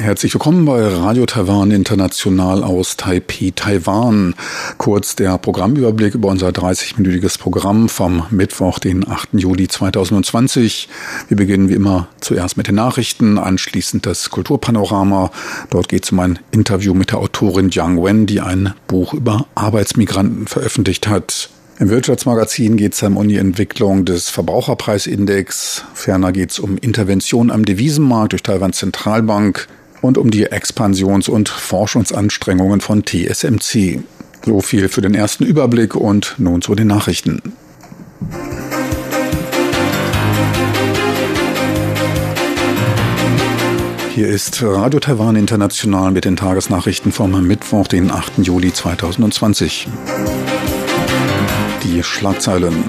Herzlich willkommen bei Radio Taiwan International aus Taipei, Taiwan. Kurz der Programmüberblick über unser 30-minütiges Programm vom Mittwoch, den 8. Juli 2020. Wir beginnen wie immer zuerst mit den Nachrichten, anschließend das Kulturpanorama. Dort geht es um ein Interview mit der Autorin Jiang Wen, die ein Buch über Arbeitsmigranten veröffentlicht hat. Im Wirtschaftsmagazin geht es um die Entwicklung des Verbraucherpreisindex. Ferner geht es um Intervention am Devisenmarkt durch Taiwans Zentralbank und um die Expansions- und Forschungsanstrengungen von TSMC. So viel für den ersten Überblick und nun zu den Nachrichten. Hier ist Radio Taiwan International mit den Tagesnachrichten vom Mittwoch, den 8. Juli 2020. Die Schlagzeilen.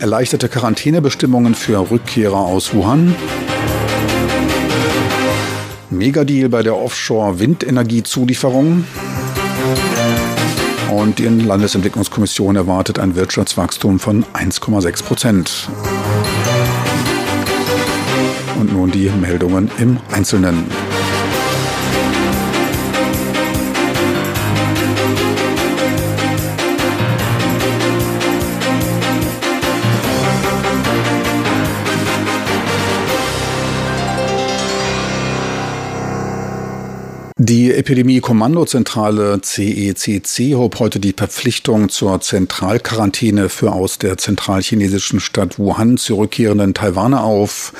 Erleichterte Quarantänebestimmungen für Rückkehrer aus Wuhan. Megadeal bei der Offshore-Windenergiezulieferung. Und die Landesentwicklungskommission erwartet ein Wirtschaftswachstum von 1,6 Prozent. Und nun die Meldungen im Einzelnen. Die Epidemie-Kommandozentrale CECC hob heute die Verpflichtung zur Zentralquarantäne für aus der zentralchinesischen Stadt Wuhan zurückkehrenden Taiwaner auf.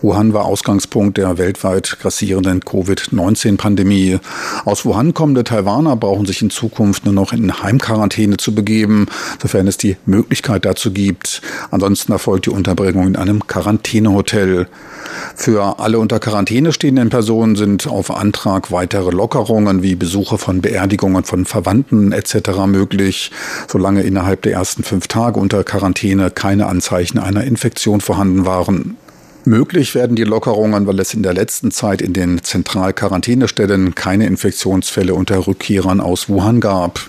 Wuhan war Ausgangspunkt der weltweit grassierenden Covid-19-Pandemie. Aus Wuhan kommende Taiwaner brauchen sich in Zukunft nur noch in Heimquarantäne zu begeben, sofern es die Möglichkeit dazu gibt. Ansonsten erfolgt die Unterbringung in einem Quarantänehotel. Für alle unter Quarantäne stehenden Personen sind auf Antrag weitere weitere Lockerungen wie Besuche von Beerdigungen von Verwandten etc. möglich, solange innerhalb der ersten fünf Tage unter Quarantäne keine Anzeichen einer Infektion vorhanden waren. Möglich werden die Lockerungen, weil es in der letzten Zeit in den Zentralquarantänestellen keine Infektionsfälle unter Rückkehrern aus Wuhan gab.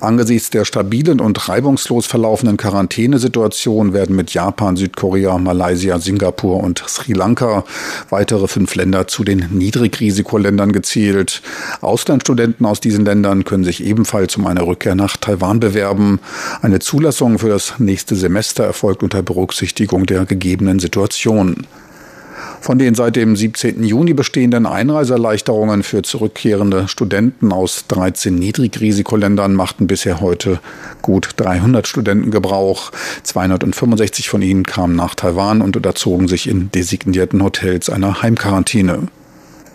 Angesichts der stabilen und reibungslos verlaufenden Quarantänesituation werden mit Japan, Südkorea, Malaysia, Singapur und Sri Lanka weitere fünf Länder zu den Niedrigrisikoländern gezählt. Auslandsstudenten aus diesen Ländern können sich ebenfalls um eine Rückkehr nach Taiwan bewerben. Eine Zulassung für das nächste Semester erfolgt unter Berücksichtigung der gegebenen Situation. Von den seit dem 17. Juni bestehenden Einreiseerleichterungen für zurückkehrende Studenten aus 13 Niedrigrisikoländern machten bisher heute gut 300 Studenten Gebrauch. 265 von ihnen kamen nach Taiwan und unterzogen sich in designierten Hotels einer Heimquarantäne.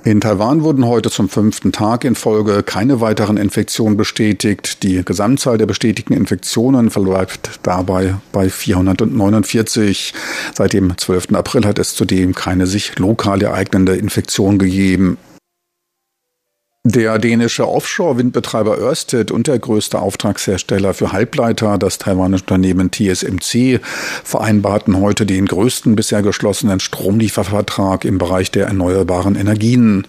In Taiwan wurden heute zum fünften Tag in Folge keine weiteren Infektionen bestätigt. Die Gesamtzahl der bestätigten Infektionen verläuft dabei bei 449. Seit dem 12. April hat es zudem keine sich lokal ereignende Infektion gegeben. Der dänische Offshore-Windbetreiber Ørsted und der größte Auftragshersteller für Halbleiter, das taiwanische Unternehmen TSMC, vereinbarten heute den größten bisher geschlossenen Stromliefervertrag im Bereich der erneuerbaren Energien.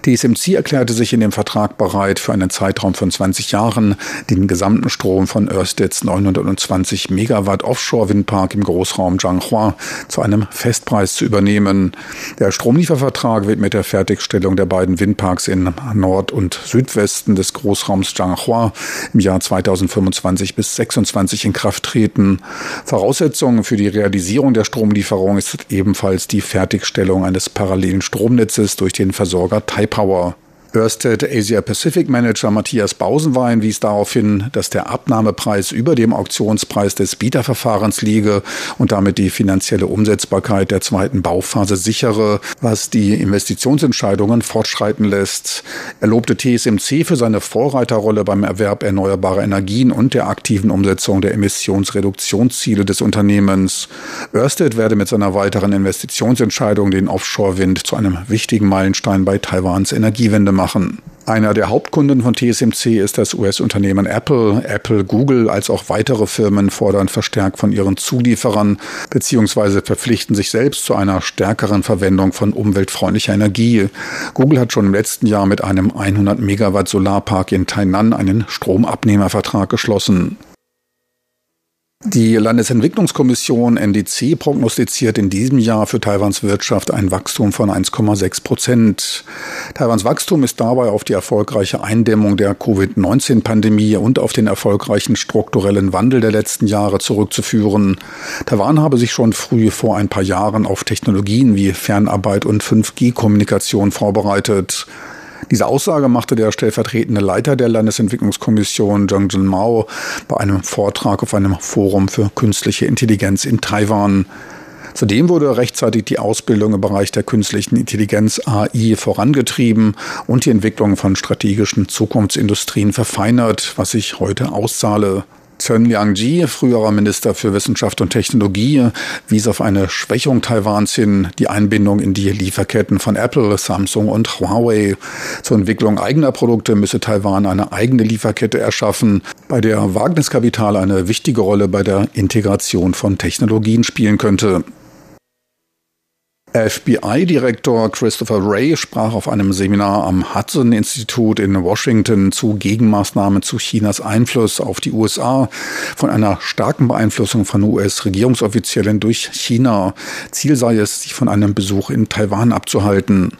TSMC erklärte sich in dem Vertrag bereit, für einen Zeitraum von 20 Jahren den gesamten Strom von Ørsteds 920 Megawatt Offshore-Windpark im Großraum Zhanghua zu einem Festpreis zu übernehmen. Der Stromliefervertrag wird mit der Fertigstellung der beiden Windparks in Nord Nord- und Südwesten des Großraums Zhanghua im Jahr 2025 bis 2026 in Kraft treten. Voraussetzung für die Realisierung der Stromlieferung ist ebenfalls die Fertigstellung eines parallelen Stromnetzes durch den Versorger Taipower. Ørsted Asia Pacific Manager Matthias Bausenwein wies darauf hin, dass der Abnahmepreis über dem Auktionspreis des Bieterverfahrens liege und damit die finanzielle Umsetzbarkeit der zweiten Bauphase sichere, was die Investitionsentscheidungen fortschreiten lässt. Er lobte TSMC für seine Vorreiterrolle beim Erwerb erneuerbarer Energien und der aktiven Umsetzung der Emissionsreduktionsziele des Unternehmens. Ørsted werde mit seiner weiteren Investitionsentscheidung den Offshore-Wind zu einem wichtigen Meilenstein bei Taiwans Energiewende machen machen. Einer der Hauptkunden von TSMC ist das US-Unternehmen Apple. Apple, Google als auch weitere Firmen fordern verstärkt von ihren Zulieferern bzw. verpflichten sich selbst zu einer stärkeren Verwendung von umweltfreundlicher Energie. Google hat schon im letzten Jahr mit einem 100 Megawatt Solarpark in Tainan einen Stromabnehmervertrag geschlossen. Die Landesentwicklungskommission NDC prognostiziert in diesem Jahr für Taiwans Wirtschaft ein Wachstum von 1,6 Prozent. Taiwans Wachstum ist dabei auf die erfolgreiche Eindämmung der Covid-19-Pandemie und auf den erfolgreichen strukturellen Wandel der letzten Jahre zurückzuführen. Taiwan habe sich schon früh vor ein paar Jahren auf Technologien wie Fernarbeit und 5G-Kommunikation vorbereitet. Diese Aussage machte der stellvertretende Leiter der Landesentwicklungskommission Zhang Jin Mao bei einem Vortrag auf einem Forum für künstliche Intelligenz in Taiwan. Zudem wurde rechtzeitig die Ausbildung im Bereich der künstlichen Intelligenz AI vorangetrieben und die Entwicklung von strategischen Zukunftsindustrien verfeinert, was sich heute auszahle. Chen Liangji, früherer Minister für Wissenschaft und Technologie, wies auf eine Schwächung Taiwans hin, die Einbindung in die Lieferketten von Apple, Samsung und Huawei. Zur Entwicklung eigener Produkte müsse Taiwan eine eigene Lieferkette erschaffen, bei der Wagniskapital eine wichtige Rolle bei der Integration von Technologien spielen könnte. FBI-Direktor Christopher Wray sprach auf einem Seminar am Hudson-Institut in Washington zu Gegenmaßnahmen zu Chinas Einfluss auf die USA von einer starken Beeinflussung von US-Regierungsoffiziellen durch China. Ziel sei es, sich von einem Besuch in Taiwan abzuhalten.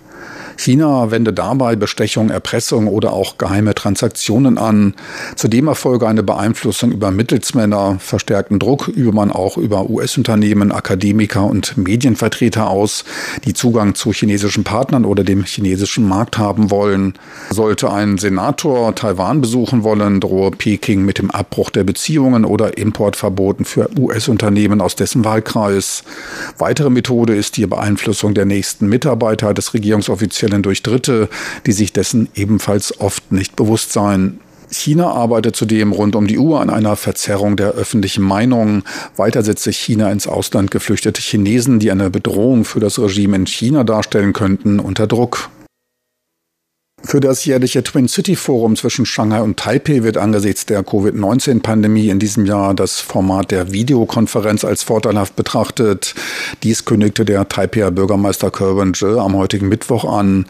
China wende dabei Bestechung, Erpressung oder auch geheime Transaktionen an. Zudem erfolge eine Beeinflussung über Mittelsmänner. Verstärkten Druck übe man auch über US-Unternehmen, Akademiker und Medienvertreter aus, die Zugang zu chinesischen Partnern oder dem chinesischen Markt haben wollen. Sollte ein Senator Taiwan besuchen wollen, drohe Peking mit dem Abbruch der Beziehungen oder Importverboten für US-Unternehmen aus dessen Wahlkreis. Weitere Methode ist die Beeinflussung der nächsten Mitarbeiter des Regierungsoffiziers Offiziellen durch Dritte, die sich dessen ebenfalls oft nicht bewusst seien. China arbeitet zudem rund um die Uhr an einer Verzerrung der öffentlichen Meinung. Weiter setzt sich China ins Ausland geflüchtete Chinesen, die eine Bedrohung für das Regime in China darstellen könnten, unter Druck. Für das jährliche Twin City Forum zwischen Shanghai und Taipei wird angesichts der Covid-19-Pandemie in diesem Jahr das Format der Videokonferenz als vorteilhaft betrachtet. Dies kündigte der Taipeier Bürgermeister Kerwin Zhe am heutigen Mittwoch an.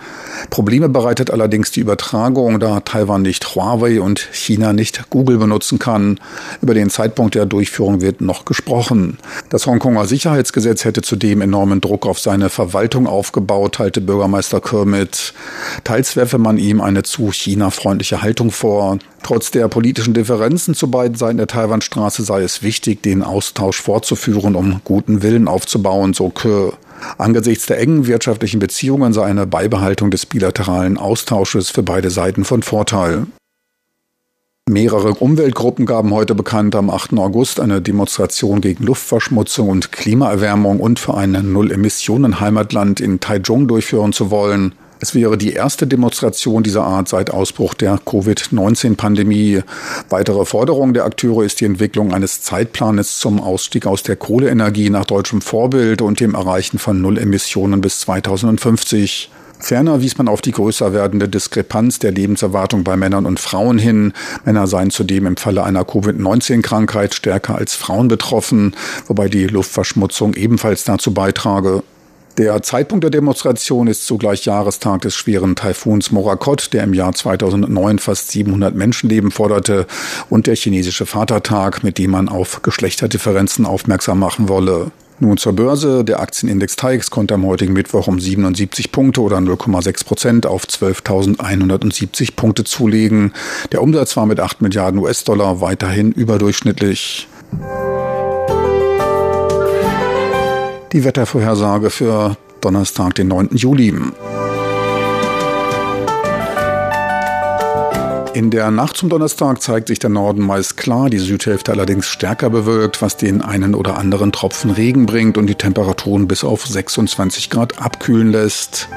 Probleme bereitet allerdings die Übertragung, da Taiwan nicht Huawei und China nicht Google benutzen kann. Über den Zeitpunkt der Durchführung wird noch gesprochen. Das Hongkonger Sicherheitsgesetz hätte zudem enormen Druck auf seine Verwaltung aufgebaut, teilte Bürgermeister Kermit. Teils werfe man ihm eine zu China-freundliche Haltung vor. Trotz der politischen Differenzen zu beiden Seiten der Taiwanstraße sei es wichtig, den Austausch fortzuführen, um guten Willen aufzubauen, so Ke. Angesichts der engen wirtschaftlichen Beziehungen sei eine Beibehaltung des bilateralen Austausches für beide Seiten von Vorteil. Mehrere Umweltgruppen gaben heute bekannt, am 8. August eine Demonstration gegen Luftverschmutzung und Klimaerwärmung und für ein Null-Emissionen-Heimatland in Taichung durchführen zu wollen. Es wäre die erste Demonstration dieser Art seit Ausbruch der Covid-19-Pandemie. Weitere Forderung der Akteure ist die Entwicklung eines Zeitplanes zum Ausstieg aus der Kohleenergie nach deutschem Vorbild und dem Erreichen von Null-Emissionen bis 2050. Ferner wies man auf die größer werdende Diskrepanz der Lebenserwartung bei Männern und Frauen hin. Männer seien zudem im Falle einer Covid-19-Krankheit stärker als Frauen betroffen, wobei die Luftverschmutzung ebenfalls dazu beitrage. Der Zeitpunkt der Demonstration ist zugleich Jahrestag des schweren Taifuns Morakot, der im Jahr 2009 fast 700 Menschenleben forderte, und der chinesische Vatertag, mit dem man auf Geschlechterdifferenzen aufmerksam machen wolle. Nun zur Börse. Der Aktienindex TAIX konnte am heutigen Mittwoch um 77 Punkte oder 0,6 Prozent auf 12.170 Punkte zulegen. Der Umsatz war mit 8 Milliarden US-Dollar weiterhin überdurchschnittlich. Die Wettervorhersage für Donnerstag, den 9. Juli. In der Nacht zum Donnerstag zeigt sich der Norden meist klar, die Südhälfte allerdings stärker bewölkt, was den einen oder anderen Tropfen Regen bringt und die Temperaturen bis auf 26 Grad abkühlen lässt.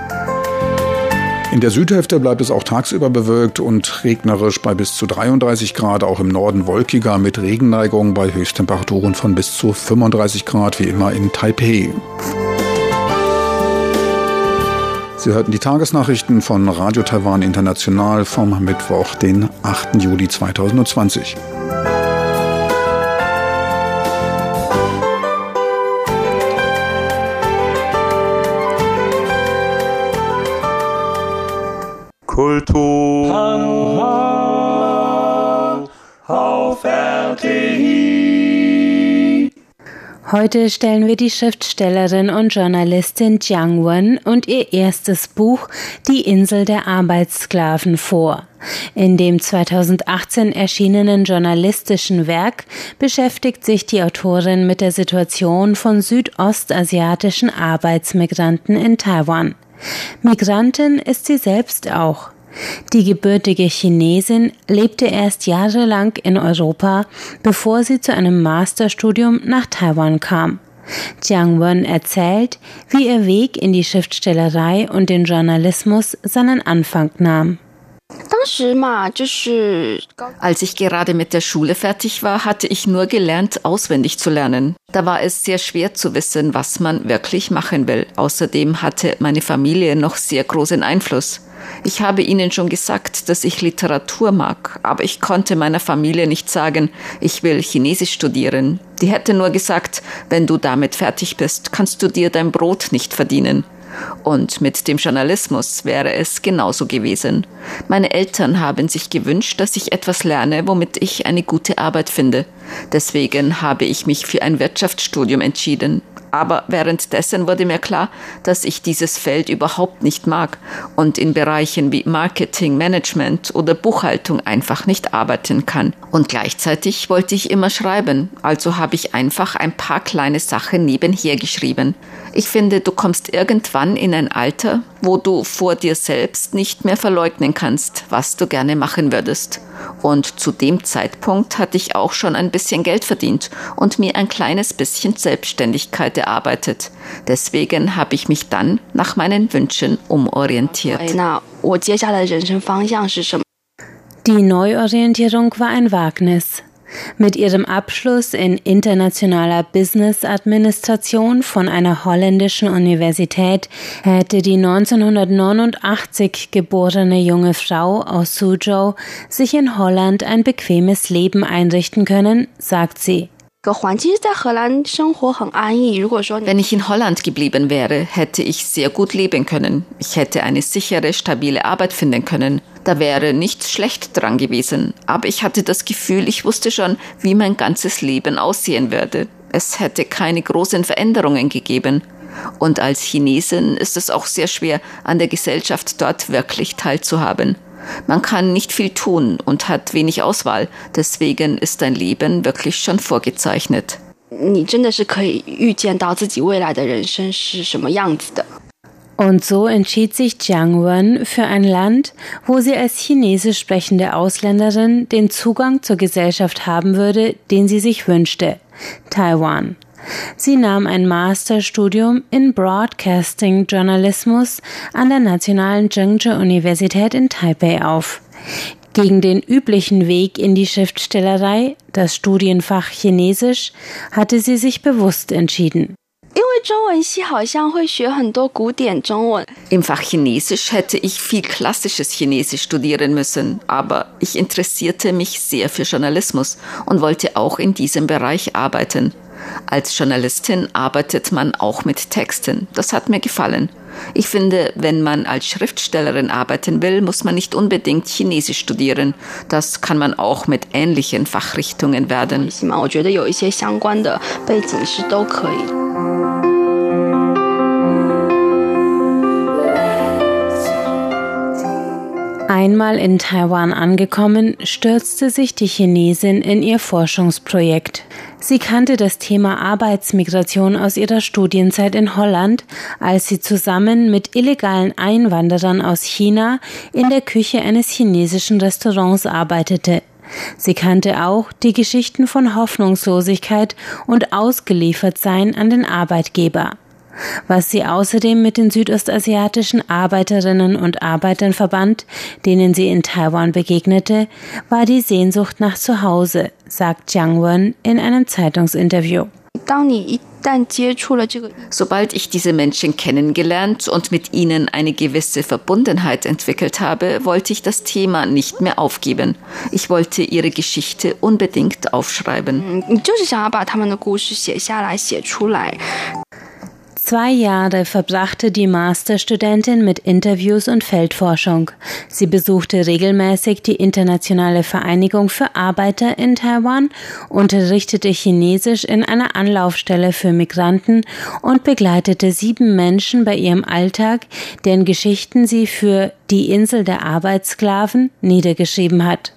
In der Südhälfte bleibt es auch tagsüber bewölkt und regnerisch bei bis zu 33 Grad, auch im Norden wolkiger mit Regenneigung bei Höchsttemperaturen von bis zu 35 Grad wie immer in Taipei. Sie hörten die Tagesnachrichten von Radio Taiwan International vom Mittwoch, den 8. Juli 2020. Kultur auf RTI. Heute stellen wir die Schriftstellerin und Journalistin Jiang Wen und ihr erstes Buch Die Insel der Arbeitssklaven vor. In dem 2018 erschienenen journalistischen Werk beschäftigt sich die Autorin mit der Situation von südostasiatischen Arbeitsmigranten in Taiwan. Migrantin ist sie selbst auch. Die gebürtige Chinesin lebte erst jahrelang in Europa, bevor sie zu einem Masterstudium nach Taiwan kam. Jiang Wen erzählt, wie ihr Weg in die Schriftstellerei und den Journalismus seinen Anfang nahm. Als ich gerade mit der Schule fertig war, hatte ich nur gelernt, auswendig zu lernen. Da war es sehr schwer zu wissen, was man wirklich machen will. Außerdem hatte meine Familie noch sehr großen Einfluss. Ich habe ihnen schon gesagt, dass ich Literatur mag, aber ich konnte meiner Familie nicht sagen, ich will Chinesisch studieren. Die hätte nur gesagt, wenn du damit fertig bist, kannst du dir dein Brot nicht verdienen. Und mit dem Journalismus wäre es genauso gewesen. Meine Eltern haben sich gewünscht, dass ich etwas lerne, womit ich eine gute Arbeit finde. Deswegen habe ich mich für ein Wirtschaftsstudium entschieden. Aber währenddessen wurde mir klar, dass ich dieses Feld überhaupt nicht mag und in Bereichen wie Marketing, Management oder Buchhaltung einfach nicht arbeiten kann. Und gleichzeitig wollte ich immer schreiben, also habe ich einfach ein paar kleine Sachen nebenher geschrieben. Ich finde, du kommst irgendwann in ein Alter, wo du vor dir selbst nicht mehr verleugnen kannst, was du gerne machen würdest. Und zu dem Zeitpunkt hatte ich auch schon ein bisschen Geld verdient und mir ein kleines bisschen Selbstständigkeit erarbeitet. Deswegen habe ich mich dann nach meinen Wünschen umorientiert. Die Neuorientierung war ein Wagnis. Mit ihrem Abschluss in internationaler Business Administration von einer holländischen Universität hätte die 1989 geborene junge Frau aus Suzhou sich in Holland ein bequemes Leben einrichten können, sagt sie. Wenn ich in Holland geblieben wäre, hätte ich sehr gut leben können. Ich hätte eine sichere, stabile Arbeit finden können. Da wäre nichts schlecht dran gewesen. Aber ich hatte das Gefühl, ich wusste schon, wie mein ganzes Leben aussehen würde. Es hätte keine großen Veränderungen gegeben. Und als Chinesin ist es auch sehr schwer, an der Gesellschaft dort wirklich teilzuhaben. Man kann nicht viel tun und hat wenig Auswahl, deswegen ist dein Leben wirklich schon vorgezeichnet. Und so entschied sich Jiang Wen für ein Land, wo sie als chinesisch sprechende Ausländerin den Zugang zur Gesellschaft haben würde, den sie sich wünschte, Taiwan. Sie nahm ein Masterstudium in Broadcasting Journalismus an der Nationalen Zhengzhou Universität in Taipei auf. Gegen den üblichen Weg in die Schriftstellerei, das Studienfach Chinesisch, hatte sie sich bewusst entschieden. Im Fach Chinesisch hätte ich viel klassisches Chinesisch studieren müssen, aber ich interessierte mich sehr für Journalismus und wollte auch in diesem Bereich arbeiten. Als Journalistin arbeitet man auch mit Texten. Das hat mir gefallen. Ich finde, wenn man als Schriftstellerin arbeiten will, muss man nicht unbedingt Chinesisch studieren. Das kann man auch mit ähnlichen Fachrichtungen werden. Einmal in Taiwan angekommen, stürzte sich die Chinesin in ihr Forschungsprojekt. Sie kannte das Thema Arbeitsmigration aus ihrer Studienzeit in Holland, als sie zusammen mit illegalen Einwanderern aus China in der Küche eines chinesischen Restaurants arbeitete. Sie kannte auch die Geschichten von Hoffnungslosigkeit und Ausgeliefertsein an den Arbeitgeber. Was sie außerdem mit den südostasiatischen Arbeiterinnen und Arbeitern verband, denen sie in Taiwan begegnete, war die Sehnsucht nach Zuhause, sagt Jiang Wen in einem Zeitungsinterview. Sobald ich diese Menschen kennengelernt und mit ihnen eine gewisse Verbundenheit entwickelt habe, wollte ich das Thema nicht mehr aufgeben. Ich wollte ihre Geschichte unbedingt aufschreiben. Zwei Jahre verbrachte die Masterstudentin mit Interviews und Feldforschung. Sie besuchte regelmäßig die Internationale Vereinigung für Arbeiter in Taiwan, unterrichtete Chinesisch in einer Anlaufstelle für Migranten und begleitete sieben Menschen bei ihrem Alltag, deren Geschichten sie für die Insel der Arbeitssklaven niedergeschrieben hat.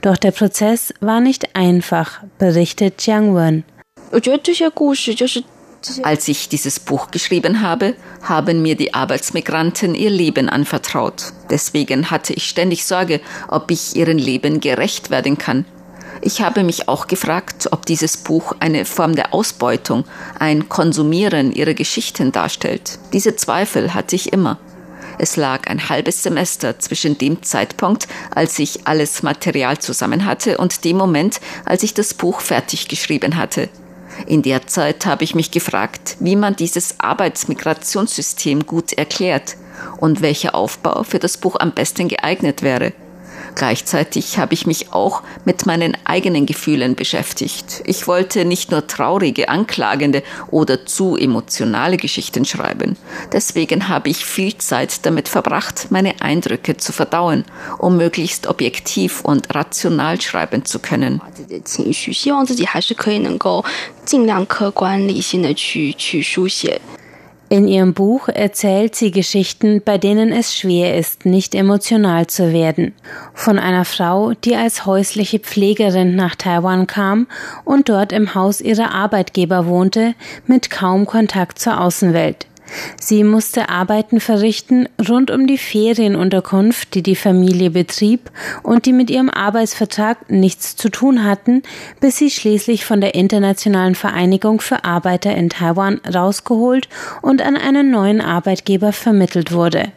Doch der Prozess war nicht einfach, berichtet Jiang Wen. Als ich dieses Buch geschrieben habe, haben mir die Arbeitsmigranten ihr Leben anvertraut. Deswegen hatte ich ständig Sorge, ob ich ihren Leben gerecht werden kann. Ich habe mich auch gefragt, ob dieses Buch eine Form der Ausbeutung, ein Konsumieren ihrer Geschichten darstellt. Diese Zweifel hatte ich immer. Es lag ein halbes Semester zwischen dem Zeitpunkt, als ich alles Material zusammen hatte, und dem Moment, als ich das Buch fertig geschrieben hatte. In der Zeit habe ich mich gefragt, wie man dieses Arbeitsmigrationssystem gut erklärt und welcher Aufbau für das Buch am besten geeignet wäre. Gleichzeitig habe ich mich auch mit meinen eigenen Gefühlen beschäftigt. Ich wollte nicht nur traurige, anklagende oder zu emotionale Geschichten schreiben. Deswegen habe ich viel Zeit damit verbracht, meine Eindrücke zu verdauen, um möglichst objektiv und rational schreiben zu können. 尽量客观理性的去去书写。 In ihrem Buch erzählt sie Geschichten, bei denen es schwer ist, nicht emotional zu werden. Von einer Frau, die als häusliche Pflegerin nach Taiwan kam und dort im Haus ihrer Arbeitgeber wohnte, mit kaum Kontakt zur Außenwelt. Sie musste Arbeiten verrichten rund um die Ferienunterkunft, die die Familie betrieb und die mit ihrem Arbeitsvertrag nichts zu tun hatten, bis sie schließlich von der Internationalen Vereinigung für Arbeiter in Taiwan rausgeholt und an einen neuen Arbeitgeber vermittelt wurde.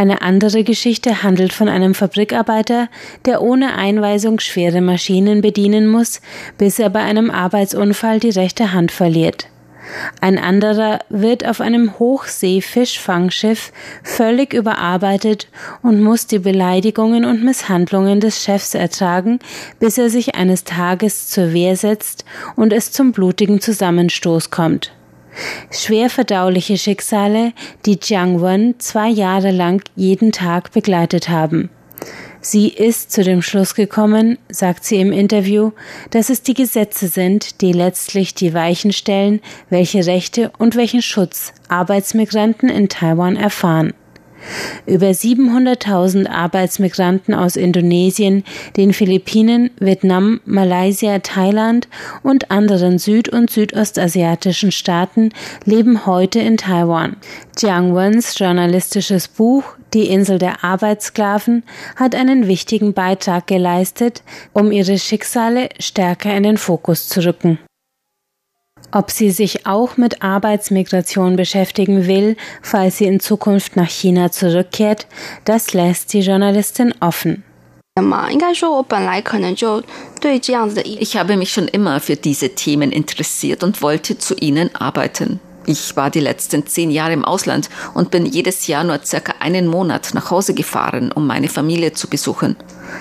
Eine andere Geschichte handelt von einem Fabrikarbeiter, der ohne Einweisung schwere Maschinen bedienen muss, bis er bei einem Arbeitsunfall die rechte Hand verliert. Ein anderer wird auf einem Hochsee-Fischfangschiff völlig überarbeitet und muss die Beleidigungen und Misshandlungen des Chefs ertragen, bis er sich eines Tages zur Wehr setzt und es zum blutigen Zusammenstoß kommt. Schwer verdauliche Schicksale, die Jiang Wen zwei Jahre lang jeden Tag begleitet haben. Sie ist zu dem Schluss gekommen, sagt sie im Interview, dass es die Gesetze sind, die letztlich die Weichen stellen, welche Rechte und welchen Schutz Arbeitsmigranten in Taiwan erfahren. Über 700.000 Arbeitsmigranten aus Indonesien, den Philippinen, Vietnam, Malaysia, Thailand und anderen süd- und südostasiatischen Staaten leben heute in Taiwan. Jiang Wens journalistisches Buch Die Insel der Arbeitssklaven hat einen wichtigen Beitrag geleistet, um ihre Schicksale stärker in den Fokus zu rücken. Ob sie sich auch mit Arbeitsmigration beschäftigen will, falls sie in Zukunft nach China zurückkehrt, das lässt die Journalistin offen. Ich habe mich schon immer für diese Themen interessiert und wollte zu ihnen arbeiten. Ich war die letzten zehn Jahre im Ausland und bin jedes Jahr nur circa einen Monat nach Hause gefahren, um meine Familie zu besuchen.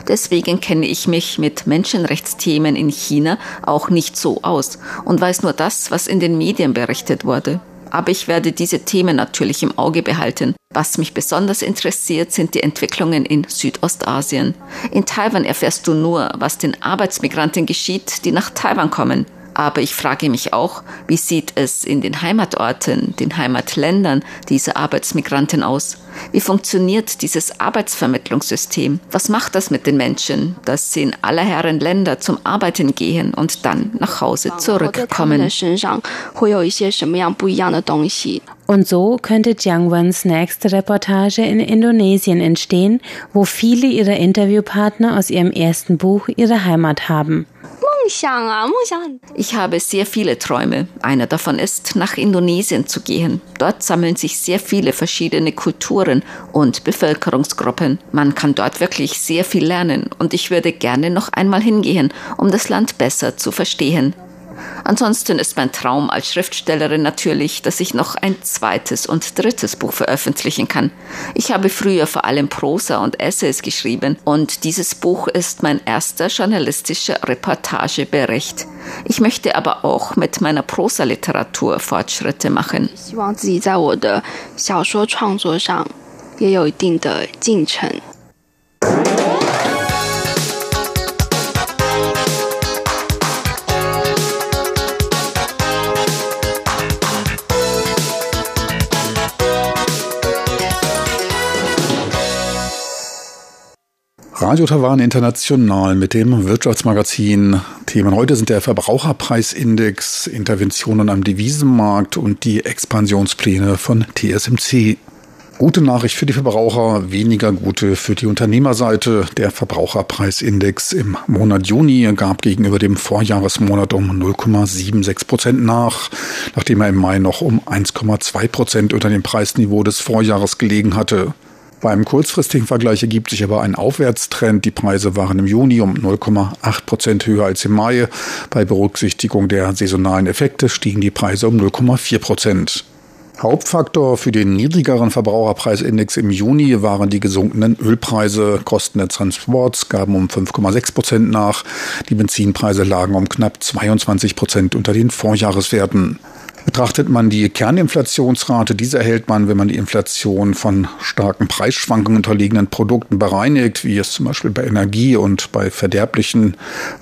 Deswegen kenne ich mich mit Menschenrechtsthemen in China auch nicht so aus und weiß nur das, was in den Medien berichtet wurde. Aber ich werde diese Themen natürlich im Auge behalten. Was mich besonders interessiert, sind die Entwicklungen in Südostasien. In Taiwan erfährst du nur, was den Arbeitsmigranten geschieht, die nach Taiwan kommen. Aber ich frage mich auch, wie sieht es in den Heimatorten, den Heimatländern dieser Arbeitsmigranten aus? Wie funktioniert dieses Arbeitsvermittlungssystem? Was macht das mit den Menschen, dass sie in aller Herren Länder zum Arbeiten gehen und dann nach Hause zurückkommen? Und so könnte Jiang Wens nächste Reportage in Indonesien entstehen, wo viele ihrer Interviewpartner aus ihrem ersten Buch ihre Heimat haben. Ich habe sehr viele Träume. Einer davon ist, nach Indonesien zu gehen. Dort sammeln sich sehr viele verschiedene Kulturen und Bevölkerungsgruppen. Man kann dort wirklich sehr viel lernen und ich würde gerne noch einmal hingehen, um das Land besser zu verstehen. Ansonsten ist mein Traum als Schriftstellerin natürlich, dass ich noch ein zweites und drittes Buch veröffentlichen kann. Ich habe früher vor allem Prosa und Essays geschrieben und dieses Buch ist mein erster journalistischer Reportagebericht. Ich möchte aber auch mit meiner Prosa-Literatur Fortschritte machen. Radio Taiwan International mit dem Wirtschaftsmagazin. Themen heute sind der Verbraucherpreisindex, Interventionen am Devisenmarkt und die Expansionspläne von TSMC. Gute Nachricht für die Verbraucher, weniger gute für die Unternehmerseite. Der Verbraucherpreisindex im Monat Juni gab gegenüber dem Vorjahresmonat um 0,76 Prozent nach, nachdem er im Mai noch um 1,2 Prozent unter dem Preisniveau des Vorjahres gelegen hatte. Beim kurzfristigen Vergleich ergibt sich aber ein Aufwärtstrend. Die Preise waren im Juni um 0,8 Prozent höher als im Mai. Bei Berücksichtigung der saisonalen Effekte stiegen die Preise um 0,4 Prozent. Hauptfaktor für den niedrigeren Verbraucherpreisindex im Juni waren die gesunkenen Ölpreise. Kosten der Transports gaben um 5,6 Prozent nach. Die Benzinpreise lagen um knapp 22 Prozent unter den Vorjahreswerten. Betrachtet man die Kerninflationsrate, diese erhält man, wenn man die Inflation von starken Preisschwankungen unterliegenden Produkten bereinigt, wie es zum Beispiel bei Energie und bei verderblichen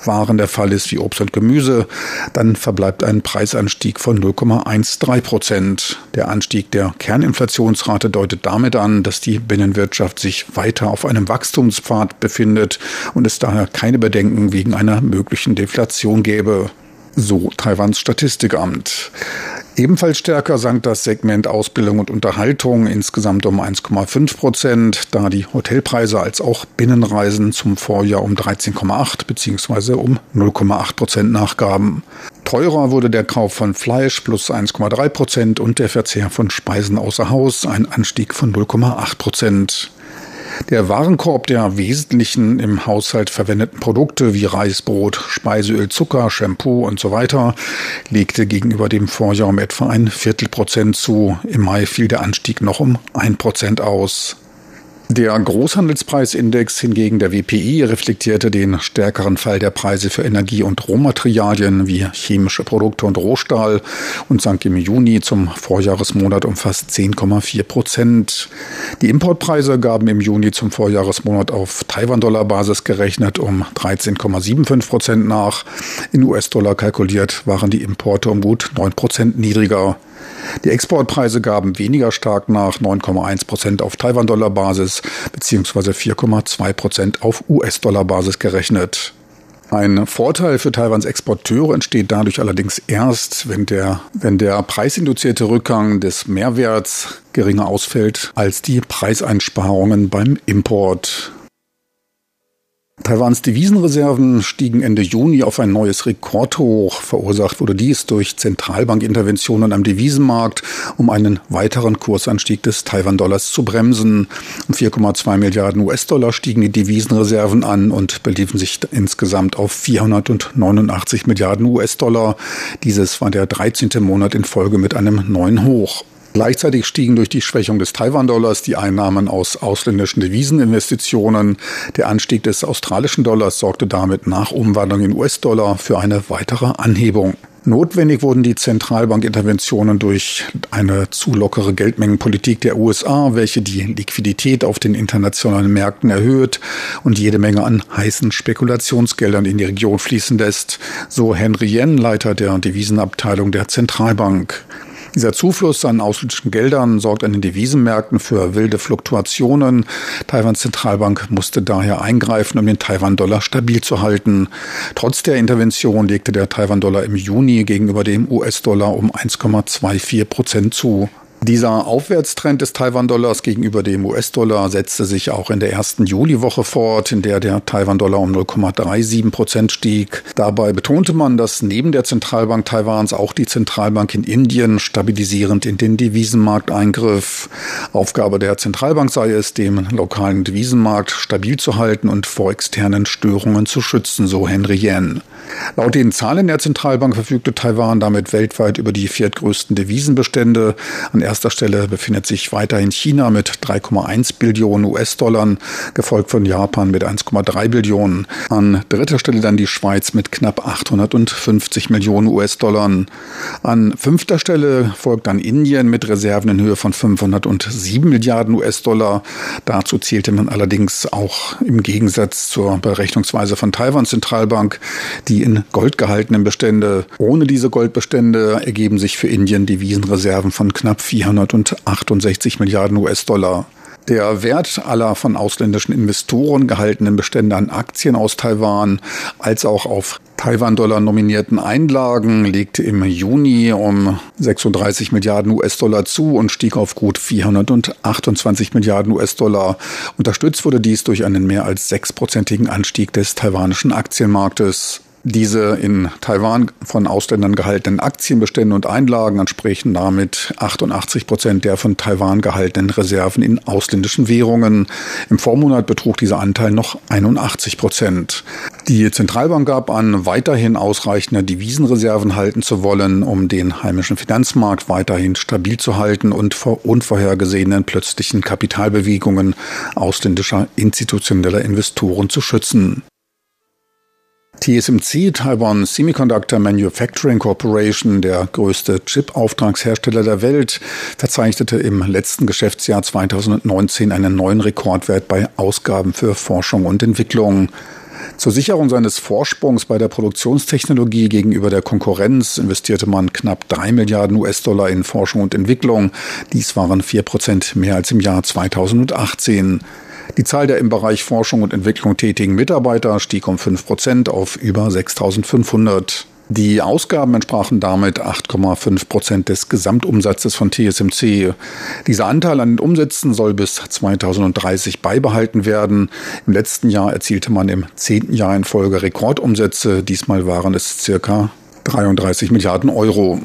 Waren der Fall ist, wie Obst und Gemüse, dann verbleibt ein Preisanstieg von 0,13 Prozent. Der Anstieg der Kerninflationsrate deutet damit an, dass die Binnenwirtschaft sich weiter auf einem Wachstumspfad befindet und es daher keine Bedenken wegen einer möglichen Deflation gäbe so Taiwans Statistikamt. Ebenfalls stärker sank das Segment Ausbildung und Unterhaltung insgesamt um 1,5 Prozent, da die Hotelpreise als auch Binnenreisen zum Vorjahr um 13,8 bzw. um 0,8 Prozent nachgaben. Teurer wurde der Kauf von Fleisch plus 1,3 Prozent und der Verzehr von Speisen außer Haus ein Anstieg von 0,8 Prozent. Der Warenkorb der wesentlichen im Haushalt verwendeten Produkte wie Reis, Brot, Speiseöl, Zucker, Shampoo und so weiter legte gegenüber dem Vorjahr um etwa ein Viertelprozent zu. Im Mai fiel der Anstieg noch um ein Prozent aus. Der Großhandelspreisindex hingegen der WPI reflektierte den stärkeren Fall der Preise für Energie- und Rohmaterialien wie chemische Produkte und Rohstahl und sank im Juni zum Vorjahresmonat um fast 10,4 Prozent. Die Importpreise gaben im Juni zum Vorjahresmonat auf Taiwan-Dollar-Basis gerechnet um 13,75 Prozent nach. In US-Dollar kalkuliert waren die Importe um gut 9 Prozent niedriger. Die Exportpreise gaben weniger stark nach 9,1 Prozent auf Taiwan-Dollar-Basis bzw. 4,2 Prozent auf US-Dollar-Basis gerechnet. Ein Vorteil für Taiwans Exporteure entsteht dadurch allerdings erst, wenn der, wenn der preisinduzierte Rückgang des Mehrwerts geringer ausfällt als die Preiseinsparungen beim Import. Taiwans Devisenreserven stiegen Ende Juni auf ein neues Rekordhoch. Verursacht wurde dies durch Zentralbankinterventionen am Devisenmarkt, um einen weiteren Kursanstieg des Taiwan-Dollars zu bremsen. Um 4,2 Milliarden US-Dollar stiegen die Devisenreserven an und beliefen sich insgesamt auf 489 Milliarden US-Dollar. Dieses war der 13. Monat in Folge mit einem neuen Hoch. Gleichzeitig stiegen durch die Schwächung des Taiwan-Dollars die Einnahmen aus ausländischen Deviseninvestitionen. Der Anstieg des australischen Dollars sorgte damit nach Umwandlung in US-Dollar für eine weitere Anhebung. Notwendig wurden die Zentralbankinterventionen durch eine zu lockere Geldmengenpolitik der USA, welche die Liquidität auf den internationalen Märkten erhöht und jede Menge an heißen Spekulationsgeldern in die Region fließen lässt, so Henry Yen, Leiter der Devisenabteilung der Zentralbank. Dieser Zufluss an ausländischen Geldern sorgt an den Devisenmärkten für wilde Fluktuationen. Taiwans Zentralbank musste daher eingreifen, um den Taiwan-Dollar stabil zu halten. Trotz der Intervention legte der Taiwan-Dollar im Juni gegenüber dem US-Dollar um 1,24 Prozent zu. Dieser Aufwärtstrend des Taiwan-Dollars gegenüber dem US-Dollar setzte sich auch in der ersten Juliwoche fort, in der der Taiwan-Dollar um 0,37 Prozent stieg. Dabei betonte man, dass neben der Zentralbank Taiwans auch die Zentralbank in Indien stabilisierend in den Devisenmarkt eingriff. Aufgabe der Zentralbank sei es, den lokalen Devisenmarkt stabil zu halten und vor externen Störungen zu schützen, so Henry Yen. Laut den Zahlen der Zentralbank verfügte Taiwan damit weltweit über die viertgrößten Devisenbestände. An erster Stelle befindet sich weiterhin China mit 3,1 Billionen US-Dollar, gefolgt von Japan mit 1,3 Billionen. An dritter Stelle dann die Schweiz mit knapp 850 Millionen US-Dollar. An fünfter Stelle folgt dann Indien mit Reserven in Höhe von 507 Milliarden US-Dollar. Dazu zählte man allerdings auch im Gegensatz zur Berechnungsweise von Taiwans Zentralbank die in Gold gehaltenen Bestände. Ohne diese Goldbestände ergeben sich für Indien Devisenreserven von knapp 468 Milliarden US-Dollar. Der Wert aller von ausländischen Investoren gehaltenen Bestände an Aktien aus Taiwan als auch auf Taiwan-Dollar nominierten Einlagen legte im Juni um 36 Milliarden US-Dollar zu und stieg auf gut 428 Milliarden US-Dollar. Unterstützt wurde dies durch einen mehr als sechsprozentigen Anstieg des taiwanischen Aktienmarktes. Diese in Taiwan von Ausländern gehaltenen Aktienbestände und Einlagen entsprechen damit 88 Prozent der von Taiwan gehaltenen Reserven in ausländischen Währungen. Im Vormonat betrug dieser Anteil noch 81 Prozent. Die Zentralbank gab an, weiterhin ausreichende Devisenreserven halten zu wollen, um den heimischen Finanzmarkt weiterhin stabil zu halten und vor unvorhergesehenen plötzlichen Kapitalbewegungen ausländischer institutioneller Investoren zu schützen. TSMC, Taiwan Semiconductor Manufacturing Corporation, der größte Chip-Auftragshersteller der Welt, verzeichnete im letzten Geschäftsjahr 2019 einen neuen Rekordwert bei Ausgaben für Forschung und Entwicklung. Zur Sicherung seines Vorsprungs bei der Produktionstechnologie gegenüber der Konkurrenz investierte man knapp drei Milliarden US-Dollar in Forschung und Entwicklung. Dies waren vier Prozent mehr als im Jahr 2018. Die Zahl der im Bereich Forschung und Entwicklung tätigen Mitarbeiter stieg um 5 Prozent auf über 6500. Die Ausgaben entsprachen damit 8,5 Prozent des Gesamtumsatzes von TSMC. Dieser Anteil an den Umsätzen soll bis 2030 beibehalten werden. Im letzten Jahr erzielte man im zehnten Jahr in Folge Rekordumsätze. Diesmal waren es circa 33 Milliarden Euro.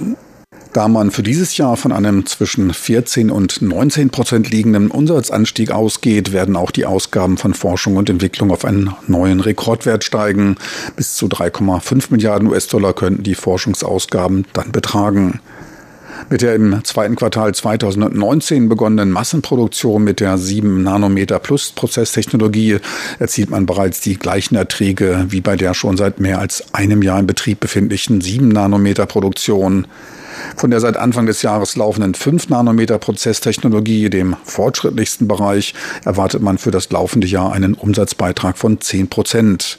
Da man für dieses Jahr von einem zwischen 14 und 19 Prozent liegenden Umsatzanstieg ausgeht, werden auch die Ausgaben von Forschung und Entwicklung auf einen neuen Rekordwert steigen. Bis zu 3,5 Milliarden US-Dollar könnten die Forschungsausgaben dann betragen. Mit der im zweiten Quartal 2019 begonnenen Massenproduktion mit der 7 Nanometer Plus Prozesstechnologie erzielt man bereits die gleichen Erträge wie bei der schon seit mehr als einem Jahr in Betrieb befindlichen 7 Nanometer Produktion. Von der seit Anfang des Jahres laufenden 5 Nanometer Prozesstechnologie, dem fortschrittlichsten Bereich, erwartet man für das laufende Jahr einen Umsatzbeitrag von 10 Prozent.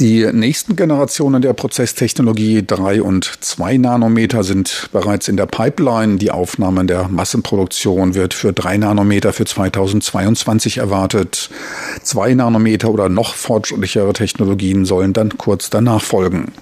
Die nächsten Generationen der Prozesstechnologie 3 und 2 Nanometer sind bereits in der Pipeline. Die Aufnahme der Massenproduktion wird für 3 Nanometer für 2022 erwartet. 2 Nanometer oder noch fortschrittlichere Technologien sollen dann kurz danach folgen.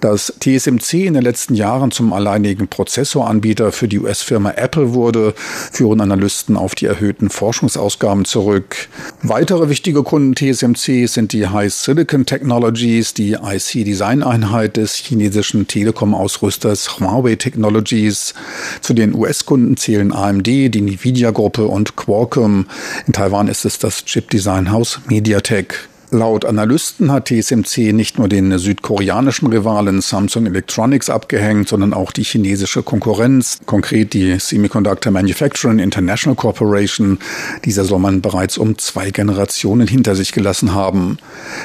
Dass TSMC in den letzten Jahren zum alleinigen Prozessoranbieter für die US-Firma Apple wurde, führen Analysten auf die erhöhten Forschungsausgaben zurück. Weitere wichtige Kunden TSMC sind die High Silicon Technologies, die IC-Design-Einheit des chinesischen Telekom-Ausrüsters Huawei Technologies. Zu den US-Kunden zählen AMD, die Nvidia-Gruppe und Qualcomm. In Taiwan ist es das Chip-Design-Haus MediaTek. Laut Analysten hat TSMC nicht nur den südkoreanischen Rivalen Samsung Electronics abgehängt, sondern auch die chinesische Konkurrenz, konkret die Semiconductor Manufacturing International Corporation. Dieser soll man bereits um zwei Generationen hinter sich gelassen haben.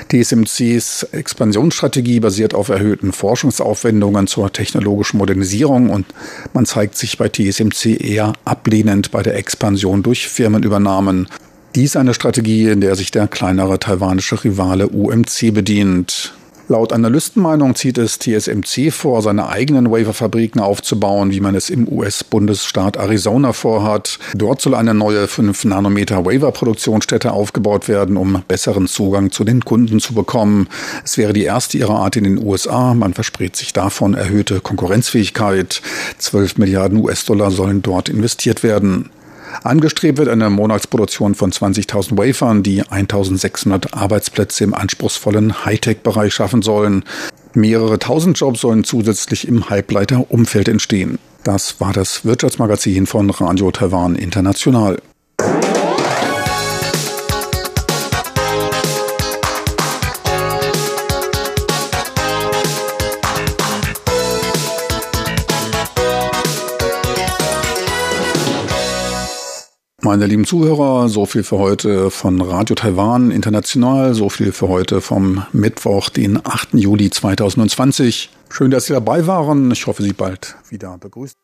TSMCs Expansionsstrategie basiert auf erhöhten Forschungsaufwendungen zur technologischen Modernisierung und man zeigt sich bei TSMC eher ablehnend bei der Expansion durch Firmenübernahmen. Dies eine Strategie, in der sich der kleinere taiwanische Rivale UMC bedient. Laut Analystenmeinung zieht es TSMC vor, seine eigenen Waferfabriken aufzubauen, wie man es im US-Bundesstaat Arizona vorhat. Dort soll eine neue 5-Nanometer Wafer-Produktionsstätte aufgebaut werden, um besseren Zugang zu den Kunden zu bekommen. Es wäre die erste ihrer Art in den USA. Man verspricht sich davon erhöhte Konkurrenzfähigkeit. 12 Milliarden US-Dollar sollen dort investiert werden. Angestrebt wird eine Monatsproduktion von 20.000 Wafern, die 1.600 Arbeitsplätze im anspruchsvollen Hightech-Bereich schaffen sollen. Mehrere tausend Jobs sollen zusätzlich im Halbleiterumfeld entstehen. Das war das Wirtschaftsmagazin von Radio Taiwan International. Meine lieben Zuhörer, so viel für heute von Radio Taiwan International, so viel für heute vom Mittwoch, den 8. Juli 2020. Schön, dass Sie dabei waren. Ich hoffe, Sie bald wieder begrüßt.